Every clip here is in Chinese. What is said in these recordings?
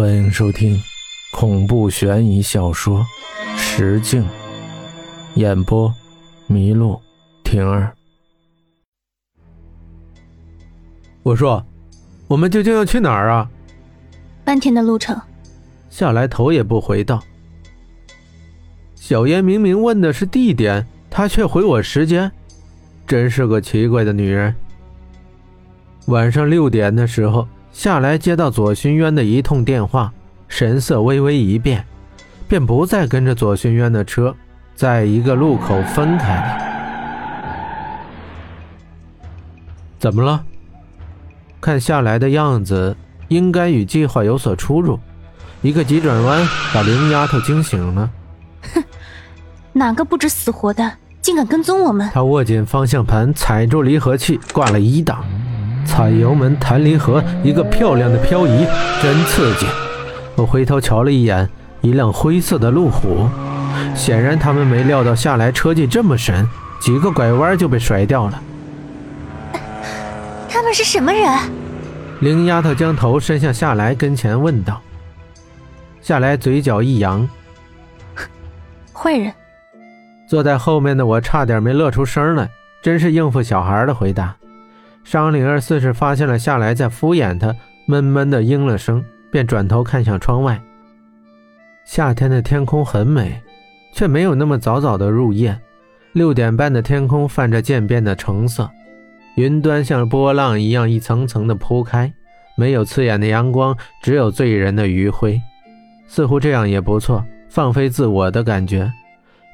欢迎收听恐怖悬疑小说《石镜》，演播：麋鹿婷儿。我说，我们究竟要去哪儿啊？半天的路程。下来头也不回道。小妍明明问的是地点，他却回我时间，真是个奇怪的女人。晚上六点的时候。下来接到左寻渊的一通电话，神色微微一变，便不再跟着左寻渊的车，在一个路口分开了。怎么了？看下来的样子，应该与计划有所出入。一个急转弯把林丫头惊醒了。哼，哪个不知死活的，竟敢跟踪我们？他握紧方向盘，踩住离合器，挂了一档。踩油门，弹离合，一个漂亮的漂移，真刺激！我回头瞧了一眼，一辆灰色的路虎。显然他们没料到下来车技这么神，几个拐弯就被甩掉了。他们是什么人？林丫头将头伸向夏来跟前问道。夏来嘴角一扬：“坏人。”坐在后面的我差点没乐出声来，真是应付小孩的回答。商灵儿似是发现了夏来在敷衍他，闷闷的应了声，便转头看向窗外。夏天的天空很美，却没有那么早早的入夜。六点半的天空泛着渐变的橙色，云端像波浪一样一层层的铺开，没有刺眼的阳光，只有醉人的余晖。似乎这样也不错，放飞自我的感觉。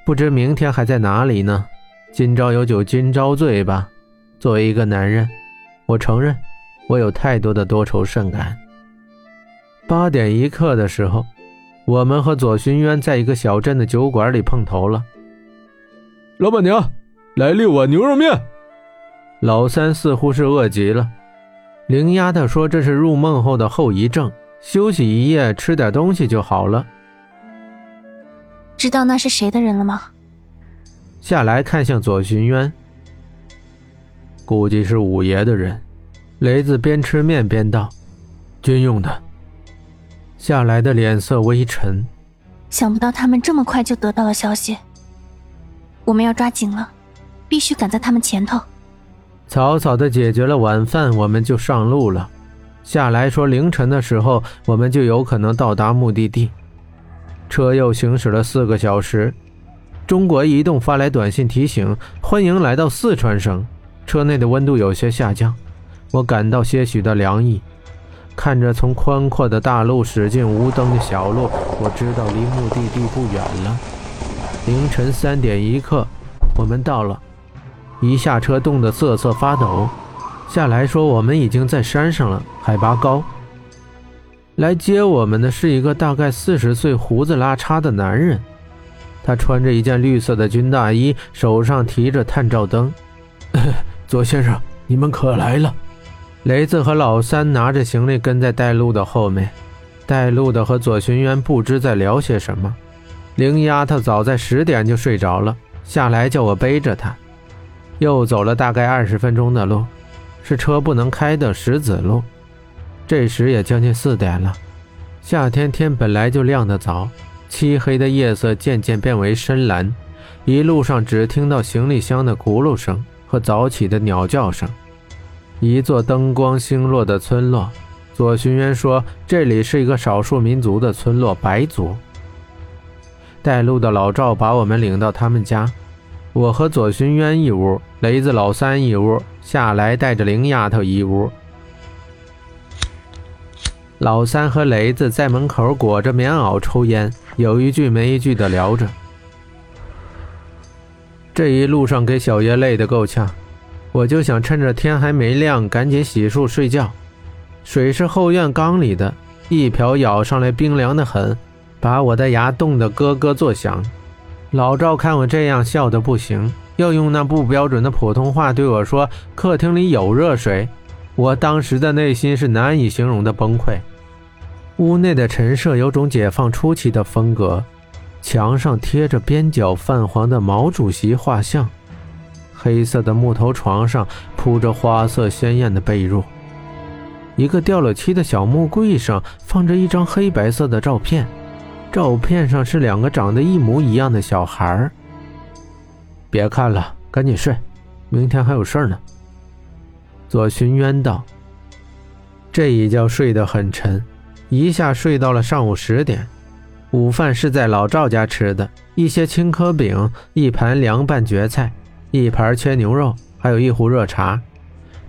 不知明天还在哪里呢？今朝有酒今朝醉吧。作为一个男人。我承认，我有太多的多愁善感。八点一刻的时候，我们和左寻渊在一个小镇的酒馆里碰头了。老板娘，来六碗牛肉面。老三似乎是饿极了。灵丫头说：“这是入梦后的后遗症，休息一夜，吃点东西就好了。”知道那是谁的人了吗？下来看向左寻渊。估计是五爷的人，雷子边吃面边道：“军用的。”夏来的脸色微沉，想不到他们这么快就得到了消息。我们要抓紧了，必须赶在他们前头。草草的解决了晚饭，我们就上路了。夏来说，凌晨的时候我们就有可能到达目的地。车又行驶了四个小时，中国移动发来短信提醒：“欢迎来到四川省。”车内的温度有些下降，我感到些许的凉意。看着从宽阔的大路驶进无灯的小路，我知道离目的地不远了。凌晨三点一刻，我们到了。一下车，冻得瑟瑟发抖。下来说，我们已经在山上了，海拔高。来接我们的是一个大概四十岁、胡子拉碴的男人，他穿着一件绿色的军大衣，手上提着探照灯。左先生，你们可来了！雷子和老三拿着行李跟在带路的后面。带路的和左寻渊不知在聊些什么。灵丫头早在十点就睡着了，下来叫我背着她。又走了大概二十分钟的路，是车不能开的石子路。这时也将近四点了。夏天天本来就亮得早，漆黑的夜色渐渐变为深蓝。一路上只听到行李箱的轱辘声。和早起的鸟叫声，一座灯光星落的村落。左寻渊说：“这里是一个少数民族的村落，白族。”带路的老赵把我们领到他们家，我和左寻渊一屋，雷子老三一屋，下来带着灵丫头一屋。老三和雷子在门口裹着棉袄抽烟，有一句没一句的聊着。这一路上给小爷累得够呛，我就想趁着天还没亮赶紧洗漱睡觉。水是后院缸里的，一瓢舀上来冰凉的很，把我的牙冻得咯咯作响。老赵看我这样笑得不行，又用那不标准的普通话对我说：“客厅里有热水。”我当时的内心是难以形容的崩溃。屋内的陈设有种解放初期的风格。墙上贴着边角泛黄的毛主席画像，黑色的木头床上铺着花色鲜艳的被褥。一个掉了漆的小木柜上放着一张黑白色的照片，照片上是两个长得一模一样的小孩别看了，赶紧睡，明天还有事呢。左寻渊道：“这一觉睡得很沉，一下睡到了上午十点。午饭是在老赵家吃的，一些青稞饼，一盘凉拌蕨菜，一盘切牛肉，还有一壶热茶。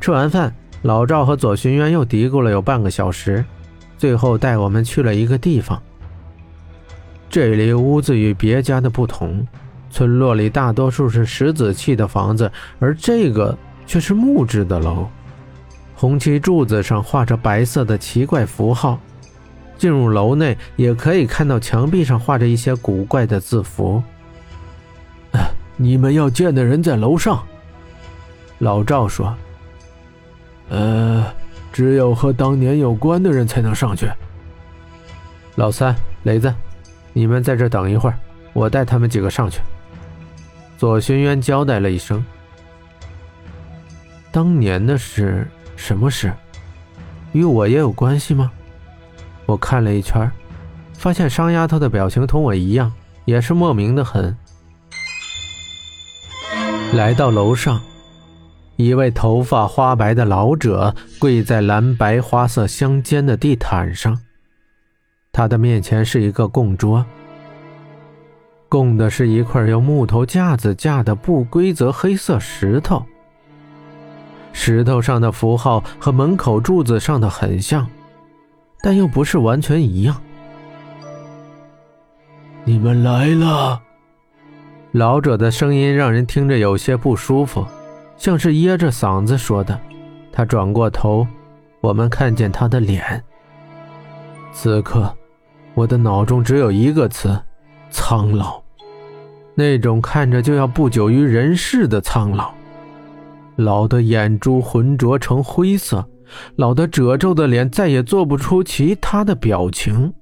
吃完饭，老赵和左寻渊又嘀咕了有半个小时，最后带我们去了一个地方。这里屋子与别家的不同，村落里大多数是石子砌的房子，而这个……”却是木质的楼，红漆柱子上画着白色的奇怪符号。进入楼内，也可以看到墙壁上画着一些古怪的字符。你们要见的人在楼上，老赵说：“呃，只有和当年有关的人才能上去。”老三、雷子，你们在这等一会儿，我带他们几个上去。”左轩渊交代了一声。当年的事，什么事？与我也有关系吗？我看了一圈，发现商丫头的表情同我一样，也是莫名的很。来到楼上，一位头发花白的老者跪在蓝白花色相间的地毯上，他的面前是一个供桌，供的是一块用木头架子架的不规则黑色石头。石头上的符号和门口柱子上的很像，但又不是完全一样。你们来了，老者的声音让人听着有些不舒服，像是噎着嗓子说的。他转过头，我们看见他的脸。此刻，我的脑中只有一个词：苍老。那种看着就要不久于人世的苍老。老的眼珠浑浊成灰色，老的褶皱的脸再也做不出其他的表情。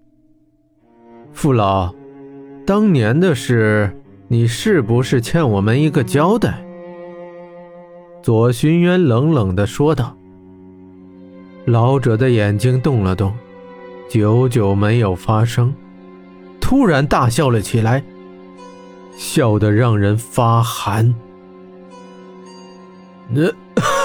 父老，当年的事，你是不是欠我们一个交代？左寻渊冷冷地说道。老者的眼睛动了动，久久没有发声，突然大笑了起来，笑得让人发寒。那，